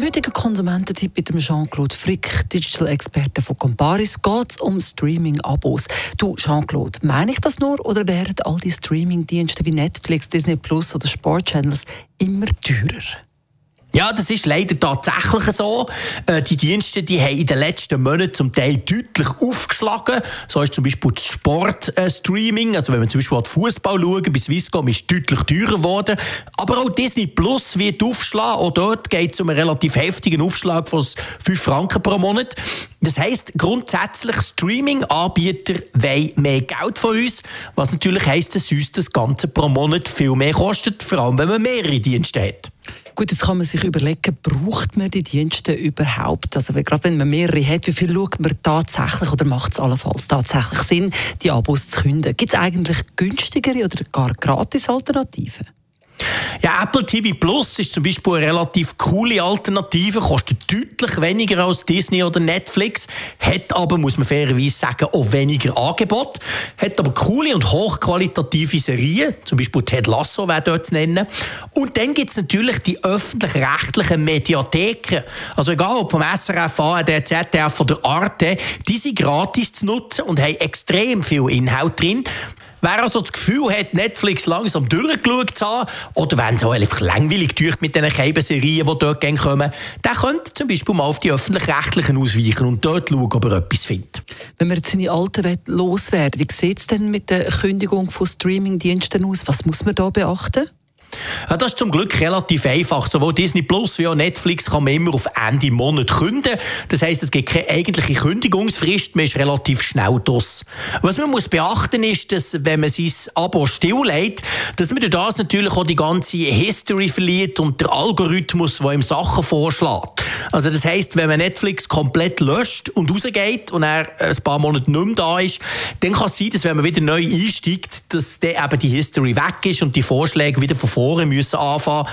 im heutigen Konsumententipp mit dem Jean-Claude Frick, Digital-Experte von Comparis, geht es um Streaming-Abos. Du, Jean-Claude, meine ich das nur oder werden all die Streaming-Dienste wie Netflix, Disney Plus oder Sport-Channels immer teurer? Ja, das ist leider tatsächlich so. Äh, die Dienste die haben in den letzten Monaten zum Teil deutlich aufgeschlagen. So ist zum Beispiel das Sportstreaming. Also wenn man zum Beispiel Fußball schauen, bei Swisscom ist deutlich teurer geworden. Aber auch Disney Plus wird aufschlagen. Auch dort geht es um einen relativ heftigen Aufschlag von 5 Franken pro Monat. Das heisst, grundsätzlich Streaming-Anbieter wollen mehr Geld von uns, was natürlich heisst, dass uns das Ganze pro Monat viel mehr kostet, vor allem wenn man mehrere Dienste hat. Gut, jetzt kann man sich überlegen, braucht man die Dienste überhaupt? Also gerade wenn man mehrere hat, wie viel schaut man tatsächlich oder macht es allenfalls tatsächlich Sinn, die Abos zu künden? Gibt es eigentlich günstigere oder gar gratis Alternativen? Ja, Apple TV Plus ist zum Beispiel eine relativ coole Alternative, kostet deutlich weniger als Disney oder Netflix, hat aber, muss man fairerweise sagen, auch weniger Angebot, hat aber coole und hochqualitative Serien, zum Beispiel Ted Lasso wäre dort zu nennen. Und dann gibt es natürlich die öffentlich-rechtlichen Mediatheken. Also egal ob vom SRF, ARD, ZDF oder Arte, die sind gratis zu nutzen und haben extrem viel Inhalt drin. Wer also das Gefühl hat, Netflix langsam durchgeschaut zu haben, oder wenn es auch einfach langweilig durch mit diesen Serien, die dort kommen, der könnte zum Beispiel mal auf die Öffentlich-Rechtlichen ausweichen und dort schauen, ob er etwas findet. Wenn wir jetzt seine alten loswerden, wie sieht es denn mit der Kündigung von Streamingdiensten aus? Was muss man da beachten? Ja, das ist zum Glück relativ einfach. Sowohl Disney Plus wie auch Netflix kann man immer auf Ende Monat künden. Das heisst, es gibt keine eigentliche Kündigungsfrist, man ist relativ schnell draus. Was man muss beachten ist, dass wenn man sein Abo stilllegt, dass man durch das natürlich auch die ganze History verliert und der Algorithmus, der ihm Sachen vorschlägt. Also das heisst, wenn man Netflix komplett löscht und rausgeht und er ein paar Monate nicht mehr da ist, dann kann es sein, dass wenn man wieder neu einsteigt, dass dann eben die History weg ist und die Vorschläge wieder von vorne müssen anfangen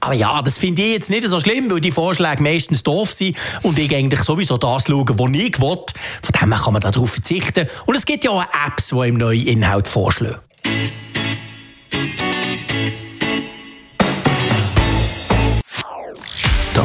aber ja, das finde ich jetzt nicht so schlimm, weil die Vorschläge meistens doof sind und ich eigentlich sowieso das schauen, was ich will. Von dem kann man darauf verzichten. Und es gibt ja auch Apps, die im neuen Inhalt vorschlagen.